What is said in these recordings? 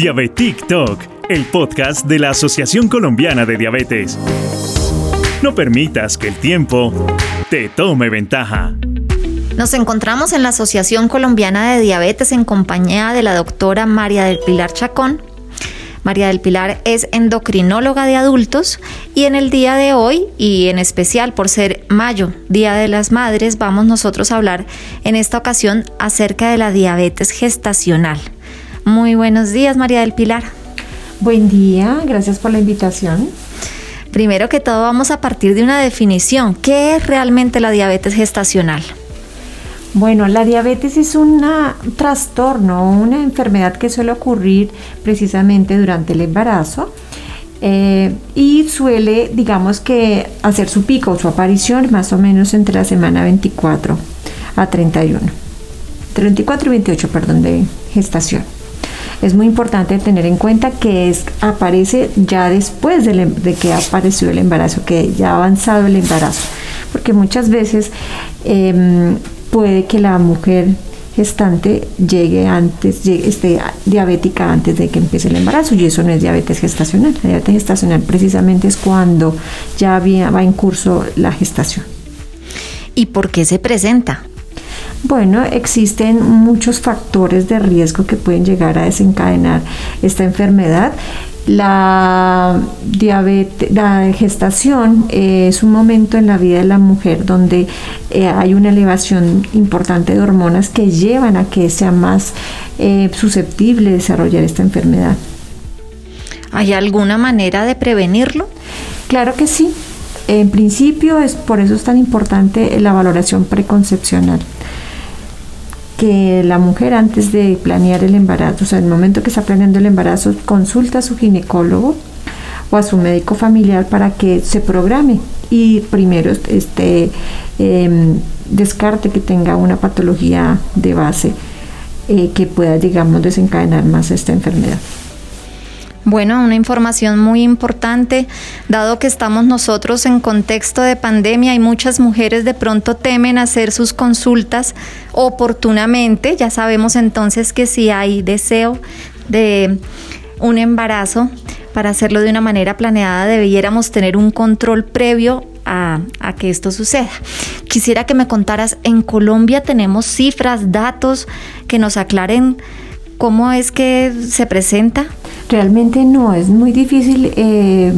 Diabetic Talk, el podcast de la Asociación Colombiana de Diabetes. No permitas que el tiempo te tome ventaja. Nos encontramos en la Asociación Colombiana de Diabetes en compañía de la doctora María del Pilar Chacón. María del Pilar es endocrinóloga de adultos y en el día de hoy, y en especial por ser mayo, Día de las Madres, vamos nosotros a hablar en esta ocasión acerca de la diabetes gestacional. Muy buenos días, María del Pilar. Buen día, gracias por la invitación. Primero que todo vamos a partir de una definición. ¿Qué es realmente la diabetes gestacional? Bueno, la diabetes es un trastorno, una enfermedad que suele ocurrir precisamente durante el embarazo eh, y suele, digamos que, hacer su pico, su aparición más o menos entre la semana 24 a 31. 34 y 28, perdón, de gestación. Es muy importante tener en cuenta que aparece ya después de, em, de que apareció el embarazo, que ya ha avanzado el embarazo, porque muchas veces eh, puede que la mujer gestante llegue antes, esté diabética antes de que empiece el embarazo y eso no es diabetes gestacional. La diabetes gestacional precisamente es cuando ya va en curso la gestación. ¿Y por qué se presenta? Bueno, existen muchos factores de riesgo que pueden llegar a desencadenar esta enfermedad. La, diabetes, la gestación es un momento en la vida de la mujer donde eh, hay una elevación importante de hormonas que llevan a que sea más eh, susceptible de desarrollar esta enfermedad. ¿Hay alguna manera de prevenirlo? Claro que sí. En principio es por eso es tan importante la valoración preconcepcional que la mujer antes de planear el embarazo, o sea, en el momento que está planeando el embarazo, consulta a su ginecólogo o a su médico familiar para que se programe y primero este, em, descarte que tenga una patología de base eh, que pueda, digamos, desencadenar más esta enfermedad. Bueno, una información muy importante, dado que estamos nosotros en contexto de pandemia y muchas mujeres de pronto temen hacer sus consultas oportunamente, ya sabemos entonces que si hay deseo de un embarazo, para hacerlo de una manera planeada debiéramos tener un control previo a, a, que esto suceda. Quisiera que me contaras, en Colombia tenemos cifras, datos que nos aclaren cómo es que se presenta. Realmente no, es muy difícil eh,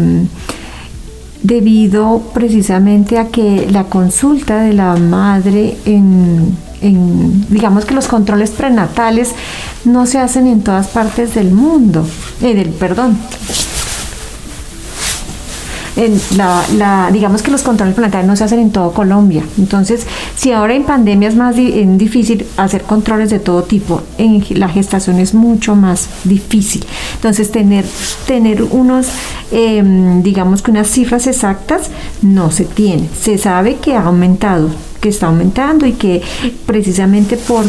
debido precisamente a que la consulta de la madre en, digamos que los controles prenatales no se hacen en todas partes del mundo, eh, del, perdón, la, digamos que los controles planetarios no se hacen en todo Colombia. Entonces, si ahora en pandemia es más difícil hacer controles de todo tipo, en la gestación es mucho más difícil. Entonces, tener, tener unos, em, digamos que unas cifras exactas no se tiene. Se sabe que ha aumentado, que está aumentando y que precisamente por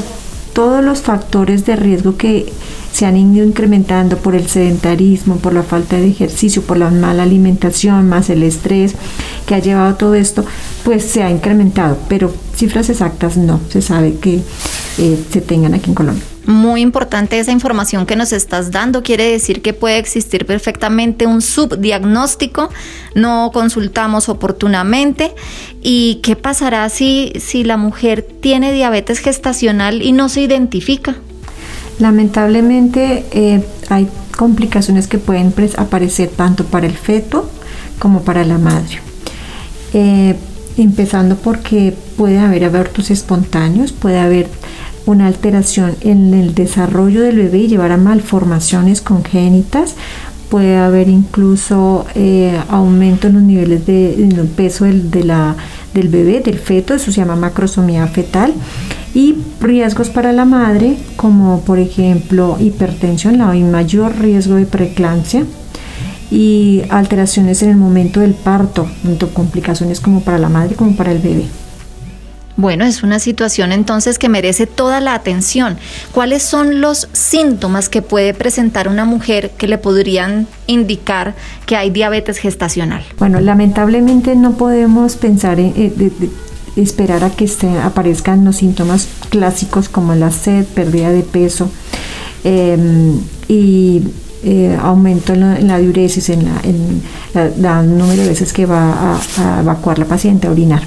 todos los factores de riesgo que se han ido incrementando por el sedentarismo, por la falta de ejercicio, por la mala alimentación, más el estrés que ha llevado todo esto, pues se ha incrementado, pero cifras exactas no se sabe que eh, se tengan aquí en Colombia. Muy importante esa información que nos estás dando. Quiere decir que puede existir perfectamente un subdiagnóstico, no consultamos oportunamente. ¿Y qué pasará si, si la mujer tiene diabetes gestacional y no se identifica? Lamentablemente eh, hay complicaciones que pueden aparecer tanto para el feto como para la madre. Eh, empezando porque puede haber abortos espontáneos, puede haber una alteración en el desarrollo del bebé y llevar a malformaciones congénitas, puede haber incluso eh, aumento en los niveles de, peso del, del bebé, del feto, eso se llama macrosomía fetal y riesgos para la madre como por ejemplo hipertensión, la mayor riesgo de preeclampsia y alteraciones en el momento del parto, tanto complicaciones como para la madre como para el bebé. Bueno, es una situación entonces que merece toda la atención. ¿Cuáles son los síntomas que puede presentar una mujer que le podrían indicar que hay diabetes gestacional? Bueno, lamentablemente no podemos pensar en, eh, esperar a que aparezcan los síntomas clásicos como la sed, pérdida de peso em, y eh, aumento en la, diuresis, en, la, número de veces que va a, evacuar la paciente a orinar,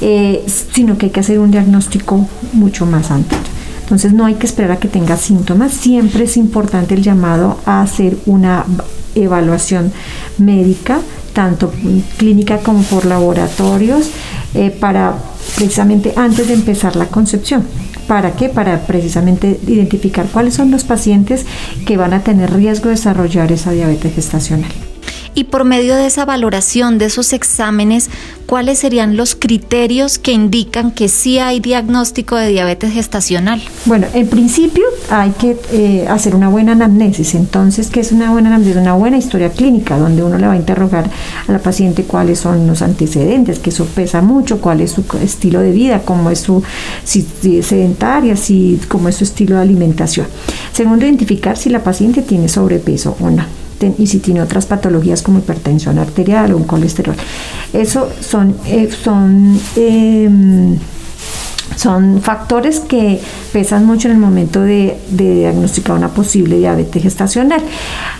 eh, sino que hay que hacer un diagnóstico mucho más antes. Entonces no hay que esperar a que tenga síntomas, siempre es importante el llamado a hacer una evaluación médica, tanto clínica como por laboratorios, eh, para precisamente antes de empezar la concepción. ¿Para qué? Para precisamente identificar cuáles son los pacientes que van a tener riesgo de desarrollar esa diabetes gestacional y por medio de esa valoración, de esos exámenes, cuáles serían los criterios que indican que sí hay diagnóstico de diabetes gestacional. Bueno, en principio hay que eh, hacer una buena anamnesis. Entonces, ¿qué es una buena anamnesis? Una buena historia clínica, donde uno le va a interrogar a la paciente cuáles son los antecedentes, que eso pesa mucho, cuál es su estilo de vida, cómo es su si, es sedentaria, si, cómo es su estilo de alimentación. Segundo, identificar si la paciente tiene sobrepeso o no y si tiene otras patologías como hipertensión arterial o un colesterol. Eso son, eh, son em, son factores que pesan mucho en el momento de, diagnosticar una posible diabetes gestacional.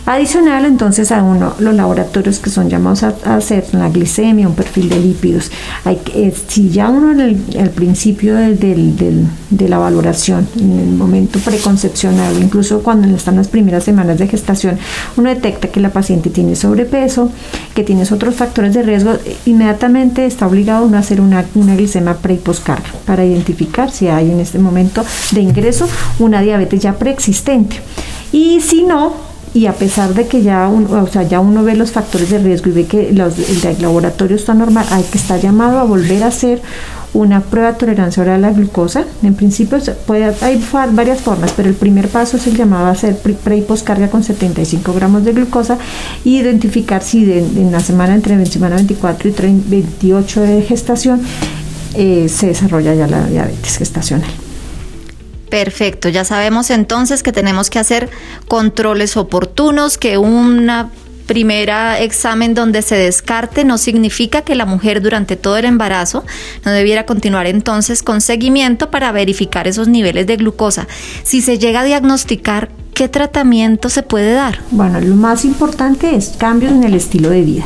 Adicional, entonces, a uno, los laboratorios que son llamados a, hacer la glicemia, un perfil de lípidos. Hay eh, si ya uno en el, principio de la valoración, en el momento preconcepcional, incluso cuando están las primeras semanas de gestación, uno detecta que la paciente tiene sobrepeso, que tiene otros factores de riesgo, inmediatamente está obligado uno a hacer una, una glicemia pre y postcarga para identificar si hay en este momento de ingreso una diabetes ya preexistente. Y si no, y a pesar de que ya uno, o sea, ya uno ve los factores de riesgo y ve que los, el laboratorio está normal, hay que estar llamado a volver a hacer una prueba de tolerancia oral a la glucosa. En principio puede, hay varias formas, pero el primer paso es el llamado a hacer pre y postcarga con 75 gramos de glucosa y identificar si en la semana entre semana 24 y 28 de gestación eh, se desarrolla ya la diabetes gestacional. Perfecto, ya sabemos entonces que tenemos que hacer controles oportunos, que una primera examen donde se descarte no significa que la mujer durante todo el embarazo no debiera continuar entonces con seguimiento para verificar esos niveles de glucosa. Si se llega a diagnosticar, ¿qué tratamiento se puede dar? Bueno, lo más importante es cambios en el estilo de vida.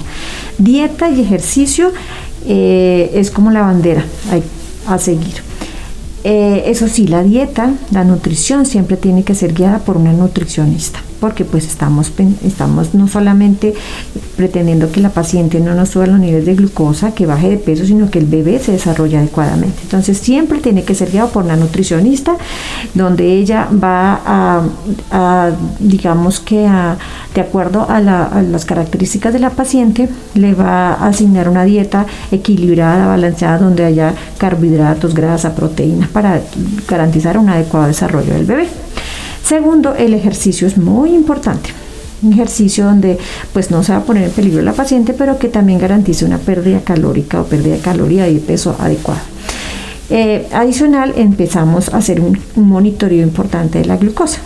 Dieta y ejercicio eh, es como la bandera a seguir. Eh, eso sí, la dieta, la nutrición siempre tiene que ser guiada por una nutricionista porque pues estamos, estamos no solamente pretendiendo que la paciente no nos suba los niveles de glucosa, que baje de peso, sino que el bebé se desarrolle adecuadamente. Entonces siempre tiene que ser guiado por una nutricionista, donde ella va a, digamos que de acuerdo a, las características de la paciente, le va a asignar una dieta equilibrada, balanceada, donde haya carbohidratos, grasa, proteínas, para garantizar un adecuado desarrollo del bebé. Segundo, el ejercicio es muy importante. Un ejercicio donde pues no se va a poner en peligro la paciente, pero que también garantice una pérdida calórica o pérdida de caloría y peso adecuado. Eh, adicional, empezamos a hacer un monitoreo importante de la glucosa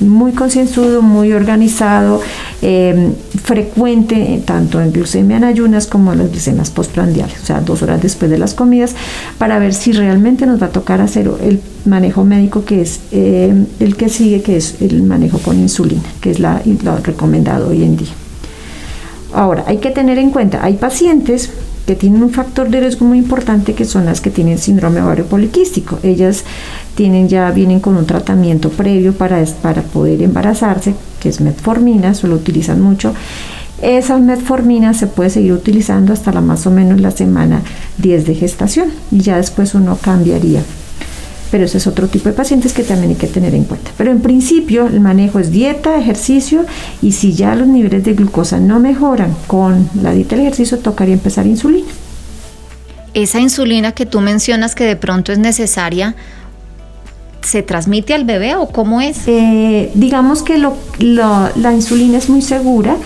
muy concienzudo, muy organizado, eh, frecuente tanto en glucemia en ayunas como en las glucemias postprandiales, o sea, dos horas después de las comidas, para ver si realmente nos va a tocar hacer el manejo médico que es eh, el que sigue, que es el manejo con insulina, que es la, lo recomendado hoy en día. Ahora, hay que tener en cuenta, hay pacientes que tienen un factor de riesgo muy importante que son las que tienen síndrome ovario poliquístico. Ellas tienen ya vienen con un tratamiento previo para, para poder embarazarse, que es metformina, se lo utilizan mucho. Esa metformina se puede seguir utilizando hasta la más o menos la semana 10 de gestación y ya después uno cambiaría pero ese es otro tipo de pacientes que también hay que tener en cuenta. Pero en principio el manejo es dieta, ejercicio y si ya los niveles de glucosa no mejoran con la dieta y el ejercicio, tocaría empezar insulina. Esa insulina que tú mencionas que de pronto es necesaria, ¿se transmite al bebé o cómo es? Eh, digamos que la insulina es muy segura.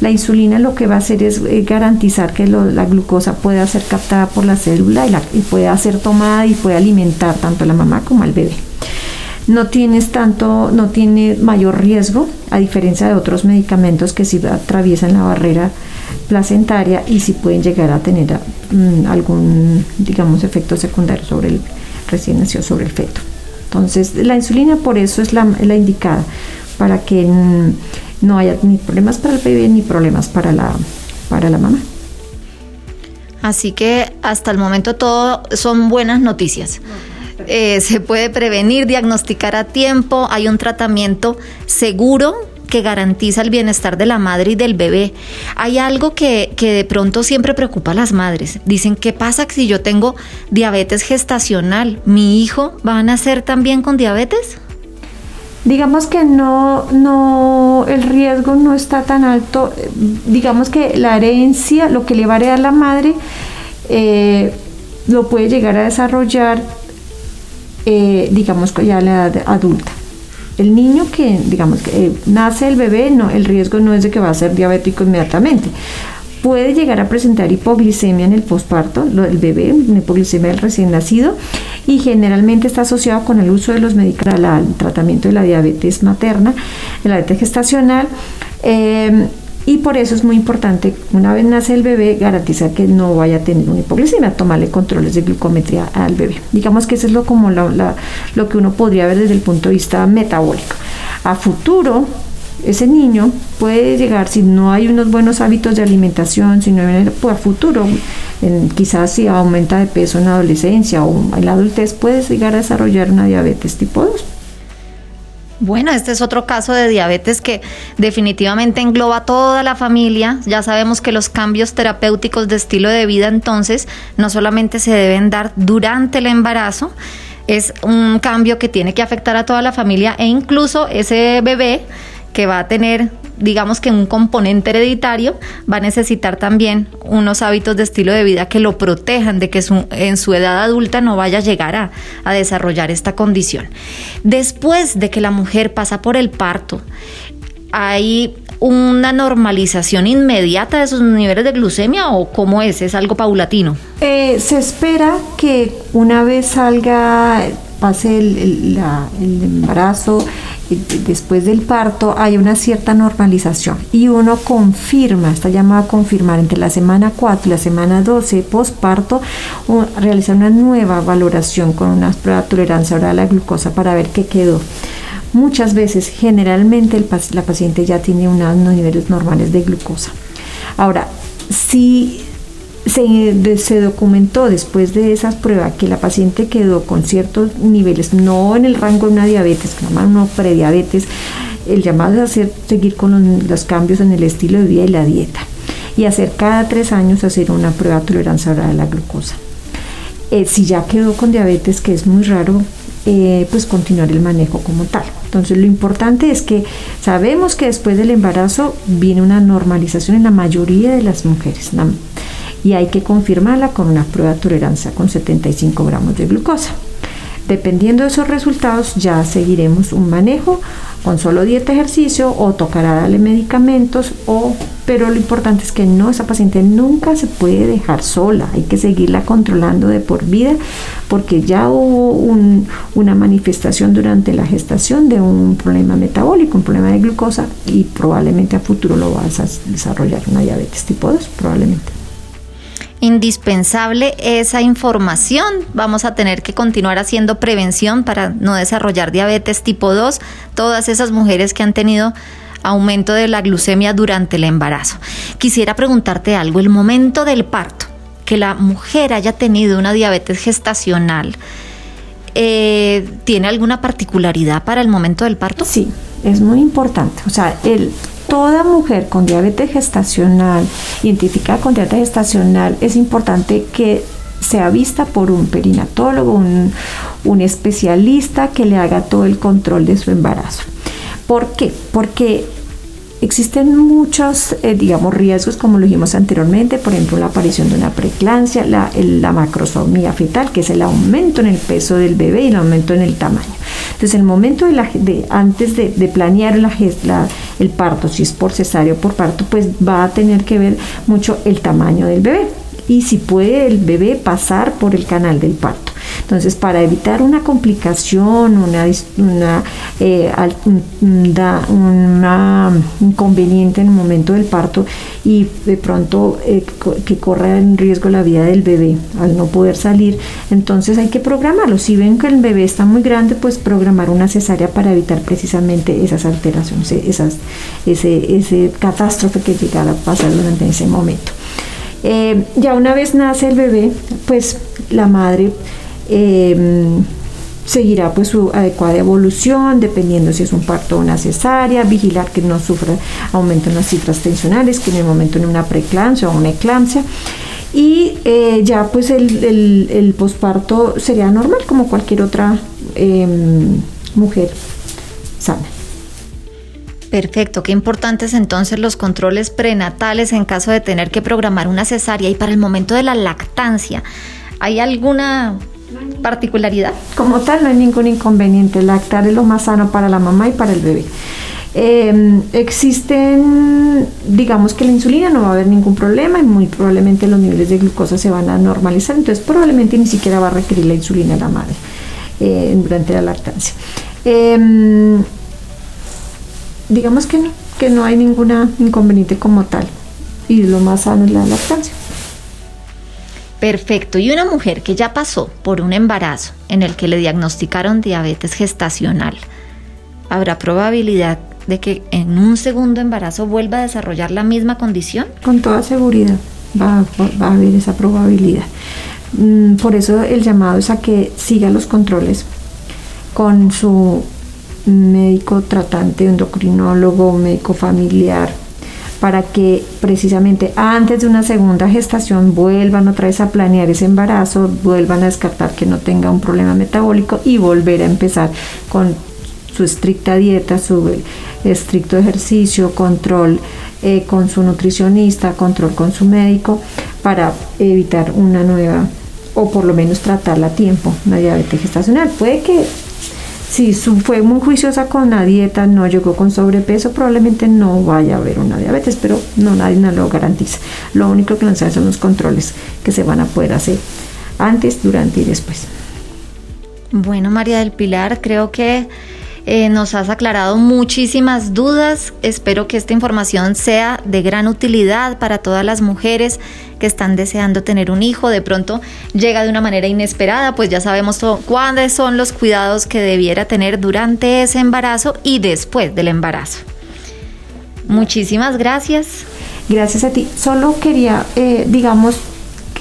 La insulina lo que va a hacer es eh, garantizar que la glucosa pueda ser captada por la célula y, pueda ser tomada y puede alimentar tanto a la mamá como al bebé. No tienes tanto, no tiene mayor riesgo, a diferencia de otros medicamentos que sí atraviesan la barrera placentaria y sí pueden llegar a tener mm, algún, digamos, efecto secundario sobre el recién nacido, sobre el feto. Entonces, la insulina por eso es la, indicada, para que no haya ni problemas para el bebé ni problemas para la, para la mamá. Así que hasta el momento todo son buenas noticias. Eh, se puede prevenir, diagnosticar a tiempo, hay un tratamiento seguro que garantiza el bienestar de la madre y del bebé. Hay algo que, que, de pronto siempre preocupa a las madres. Dicen, ¿qué pasa si yo tengo diabetes gestacional? ¿Mi hijo va a nacer también con diabetes? Digamos que no, no, el riesgo no está tan alto. Digamos que la herencia, lo que le va a heredar la madre, eh, lo puede llegar a desarrollar, eh, digamos, ya a la edad adulta. El niño que, digamos, que eh, nace el bebé, no, el riesgo no es de que va a ser diabético inmediatamente. Puede llegar a presentar hipoglicemia en el posparto, el bebé, hipoglicemia del recién nacido, y generalmente está asociado con el uso de los medicamentos al tratamiento de la diabetes materna, de la diabetes gestacional. Eh, y por eso es muy importante, una vez nace el bebé, garantizar que no vaya a tener una hipoglicemia, tomarle controles de glucometría al bebé. Digamos que eso es lo, como lo que uno podría ver desde el punto de vista metabólico. A futuro, ese niño puede llegar, si no hay unos buenos hábitos de alimentación, si no hay pues a futuro, quizás si aumenta de peso en la adolescencia o en la adultez, puede llegar a desarrollar una diabetes tipo 2. Bueno, este es otro caso de diabetes que definitivamente engloba toda la familia. Ya sabemos que los cambios terapéuticos de estilo de vida entonces no solamente se deben dar durante el embarazo, es un cambio que tiene que afectar a toda la familia e incluso ese bebé que va a tener, digamos que un componente hereditario, va a necesitar también unos hábitos de estilo de vida que lo protejan de que en su edad adulta no vaya a llegar a, desarrollar esta condición. Después de que la mujer pasa por el parto, hay una normalización inmediata de sus niveles de glucemia o cómo es? ¿Es algo paulatino? Eh, se espera que una vez salga, pase el embarazo, después del parto hay una cierta normalización y uno confirma, está llamado a confirmar entre la semana 4 y la semana 12 postparto, realizar una nueva valoración con una prueba de tolerancia oral a la glucosa para ver qué quedó. Muchas veces, generalmente, la paciente ya tiene unos niveles normales de glucosa. Ahora, si se, documentó después de esas pruebas que la paciente quedó con ciertos niveles, no en el rango de una diabetes, que llaman una prediabetes, el llamado es hacer, seguir con los, cambios en el estilo de vida y la dieta. Y hacer cada tres años hacer una prueba de tolerancia a la glucosa. Eh, si ya quedó con diabetes, que es muy raro, eh, pues continuar el manejo como tal. Entonces lo importante es que sabemos que después del embarazo viene una normalización en la mayoría de las mujeres y hay que confirmarla con una prueba de tolerancia con 75 gramos de glucosa. Dependiendo de esos resultados ya seguiremos un manejo con solo dieta ejercicio o tocará darle medicamentos o pero lo importante es que no esa paciente nunca se puede dejar sola hay que seguirla controlando de por vida porque ya hubo una manifestación durante la gestación de un problema metabólico un problema de glucosa y probablemente a futuro lo vas a desarrollar una diabetes tipo 2 probablemente indispensable esa información. Vamos a tener que continuar haciendo prevención para no desarrollar diabetes tipo 2. Todas esas mujeres que han tenido aumento de la glucemia durante el embarazo. Quisiera preguntarte algo, el momento del parto, que la mujer haya tenido una diabetes gestacional, eh, ¿tiene alguna particularidad para el momento del parto? Sí, es muy importante. O sea, el toda mujer con diabetes gestacional, identificada con diabetes gestacional, es importante que sea vista por un perinatólogo, un, un especialista que le haga todo el control de su embarazo. ¿Por qué? Porque Existen muchos, eh, digamos, riesgos, como lo dijimos anteriormente, por ejemplo, la aparición de una preeclampsia, la, la, macrosomía fetal, que es el aumento en el peso del bebé y el aumento en el tamaño. Entonces, el momento de, la, de antes de, planear la, el parto, si es por cesárea o por parto, pues va a tener que ver mucho el tamaño del bebé y si puede el bebé pasar por el canal del parto. Entonces, para evitar una complicación, una, una, eh, inconveniente en el momento del parto y de pronto eh, que corra en riesgo la vida del bebé al no poder salir, entonces hay que programarlo. Si ven que el bebé está muy grande, pues programar una cesárea para evitar precisamente esas alteraciones, esas, ese, ese catástrofe que llegara a pasar durante ese momento. Eh, ya una vez nace el bebé, pues la madre eh, seguirá pues su adecuada evolución, dependiendo si es un parto o una cesárea, vigilar que no sufra aumento en las cifras tensionales, que en el momento en una preeclampsia o una eclampsia. Y eh, ya pues el, el, posparto sería normal como cualquier otra em, mujer sana. Perfecto, qué importantes entonces los controles prenatales en caso de tener que programar una cesárea y para el momento de la lactancia. ¿Hay alguna particularidad? Como tal, no hay ningún inconveniente. Lactar es lo más sano para la mamá y para el bebé. Em, existen, digamos que la insulina no va a haber ningún problema y muy probablemente los niveles de glucosa se van a normalizar, entonces probablemente ni siquiera va a requerir la insulina la madre eh, durante la lactancia. Em, digamos que no, que no hay ninguna inconveniente como tal. Y lo más sano es la lactancia. Perfecto. Y una mujer que ya pasó por un embarazo en el que le diagnosticaron diabetes gestacional, ¿habrá probabilidad de que en un segundo embarazo vuelva a desarrollar la misma condición? Con toda seguridad va, a haber esa probabilidad. Mm, por eso el llamado es a que siga los controles con su médico tratante, endocrinólogo, médico familiar, para que precisamente antes de una segunda gestación vuelvan otra vez a planear ese embarazo, vuelvan a descartar que no tenga un problema metabólico y volver a empezar con su estricta dieta, su estricto ejercicio, control eh, con su nutricionista, control con su médico, para evitar una nueva o por lo menos tratarla a tiempo, una diabetes gestacional. Puede que si fue muy juiciosa con la dieta, no llegó con sobrepeso, probablemente no vaya a haber una diabetes, pero no nadie no lo garantiza. Lo único que nos hace son los controles que se van a poder hacer antes, durante y después. Bueno, María del Pilar, creo que eh, nos has aclarado muchísimas dudas. Espero que esta información sea de gran utilidad para todas las mujeres que están deseando tener un hijo. De pronto llega de una manera inesperada, pues ya sabemos cuáles son los cuidados que debiera tener durante ese embarazo y después del embarazo. Muchísimas gracias. Gracias a ti. Solo quería, eh, digamos,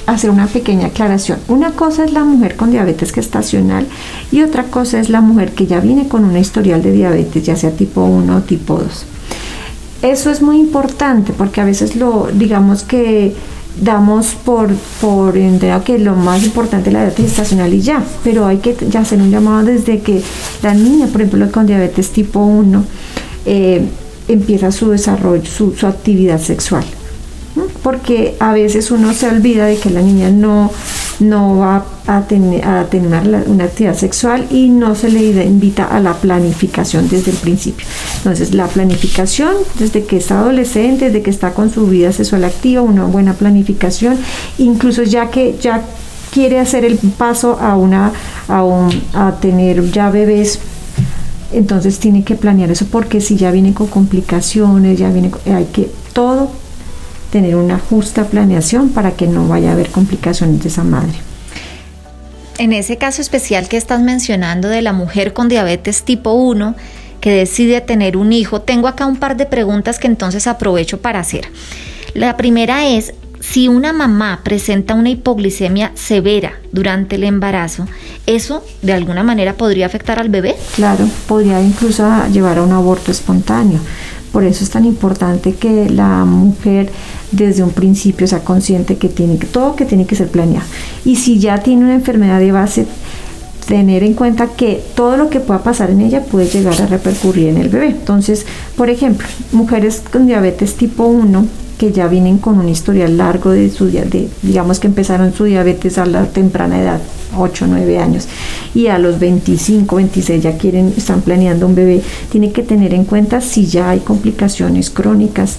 hacer una pequeña aclaración. Una cosa es la mujer con diabetes gestacional y otra cosa es la mujer que ya viene con una historial de diabetes, ya sea tipo 1 o tipo 2. Eso es muy importante porque a veces lo, digamos que damos por, por que lo más importante es la diabetes gestacional y ya, pero hay que ya hacer un llamado desde que la niña, por ejemplo, con diabetes tipo 1, eh, empieza su desarrollo, su, su actividad sexual porque a veces uno se olvida de que la niña no, no va a tener, a tener una actividad sexual y no se le invita a la planificación desde el principio. Entonces, la planificación desde que está adolescente, desde que está con su vida sexual activa, una buena planificación, incluso ya que ya quiere hacer el paso a una a, a tener ya bebés entonces tiene que planear eso porque si ya viene con complicaciones, ya viene hay que todo tener una justa planeación para que no vaya a haber complicaciones de esa madre. En ese caso especial que estás mencionando de la mujer con diabetes tipo 1 que decide tener un hijo, tengo acá un par de preguntas que entonces aprovecho para hacer. La primera es, si una mamá presenta una hipoglicemia severa durante el embarazo, ¿eso de alguna manera podría afectar al bebé? Claro, podría incluso llevar a un aborto espontáneo. Por eso es tan importante que la mujer desde un principio sea consciente que tiene que todo que tiene que ser planeado. Y si ya tiene una enfermedad de base, tener en cuenta que todo lo que pueda pasar en ella puede llegar a repercutir en el bebé. Entonces, por ejemplo, mujeres con diabetes tipo 1 que ya vienen con un historial largo de su de, digamos que empezaron su diabetes a la temprana edad, 8, 9 años, y a los 25, 26 ya quieren, están planeando un bebé, tiene que tener en cuenta si ya hay complicaciones crónicas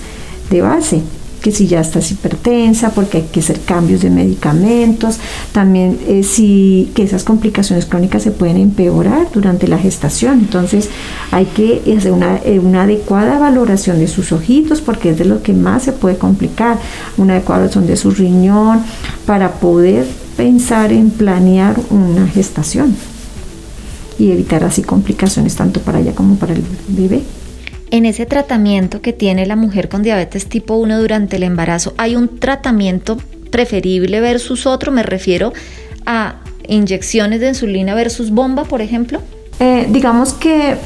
de base. Que si ya estás hipertensa, porque hay que hacer cambios de medicamentos, también eh, si que esas complicaciones crónicas se pueden empeorar durante la gestación, entonces hay que hacer una, eh, una adecuada valoración de sus ojitos, porque es de lo que más se puede complicar, una adecuada valoración de su riñón, para poder pensar en planear una gestación y evitar así complicaciones tanto para ella como para el bebé. En ese tratamiento que tiene la mujer con diabetes tipo 1 durante el embarazo, ¿hay un tratamiento preferible versus otro? Me refiero a inyecciones de insulina versus bomba, por ejemplo. Eh, digamos que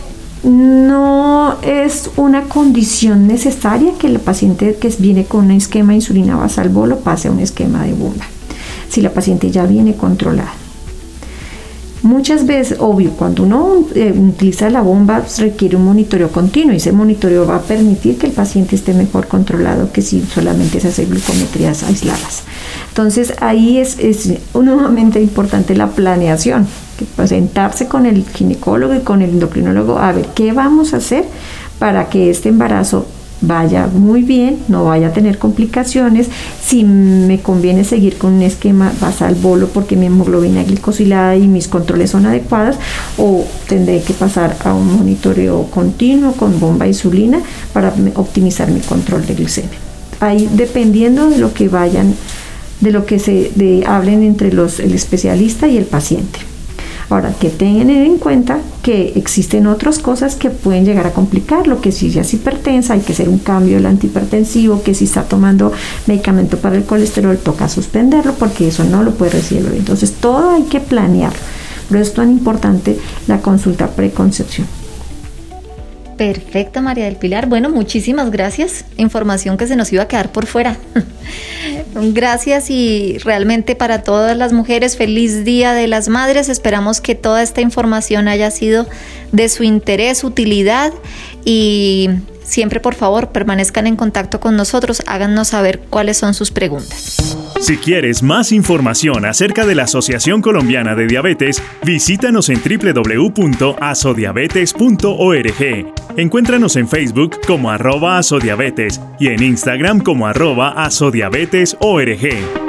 no es una condición necesaria que el paciente que viene con un esquema de insulina basal bolo pase a un esquema de bomba, si la paciente ya viene controlada. Muchas veces, obvio, cuando uno eh, utiliza la bomba requiere un monitoreo continuo y ese monitoreo va a permitir que el paciente esté mejor controlado que si solamente se hace glucometrías aisladas. Entonces ahí es, es nuevamente importante la planeación, que sentarse con el ginecólogo y con el endocrinólogo a ver qué vamos a hacer para que este embarazo vaya muy bien, no vaya a tener complicaciones, si me conviene seguir con un esquema basal bolo porque mi hemoglobina glicosilada y mis controles son adecuados o tendré que pasar a un monitoreo continuo con bomba insulina para optimizar mi control de glicemia. Ahí dependiendo de lo que vayan, de lo que se hablen entre los, el especialista y el paciente. Ahora, que tengan en cuenta que existen otras cosas que pueden llegar a complicar, lo que si ya es hipertensa, hay que hacer un cambio del antihipertensivo, que si está tomando medicamento para el colesterol, toca suspenderlo porque eso no lo puede recibir Entonces, todo hay que planearlo. Por eso es tan importante la consulta preconcepción. Perfecto, María del Pilar. Bueno, muchísimas gracias. Información que se nos iba a quedar por fuera. gracias y realmente para todas las mujeres, feliz Día de las Madres. Esperamos que toda esta información haya sido de su interés, utilidad y siempre por favor permanezcan en contacto con nosotros, háganos saber cuáles son sus preguntas. Si quieres más información acerca de la Asociación Colombiana de Diabetes, visítanos en www.asodiabetes.org. Encuéntranos en Facebook como arroba asodiabetes y en Instagram como arroba asodiabetesorg.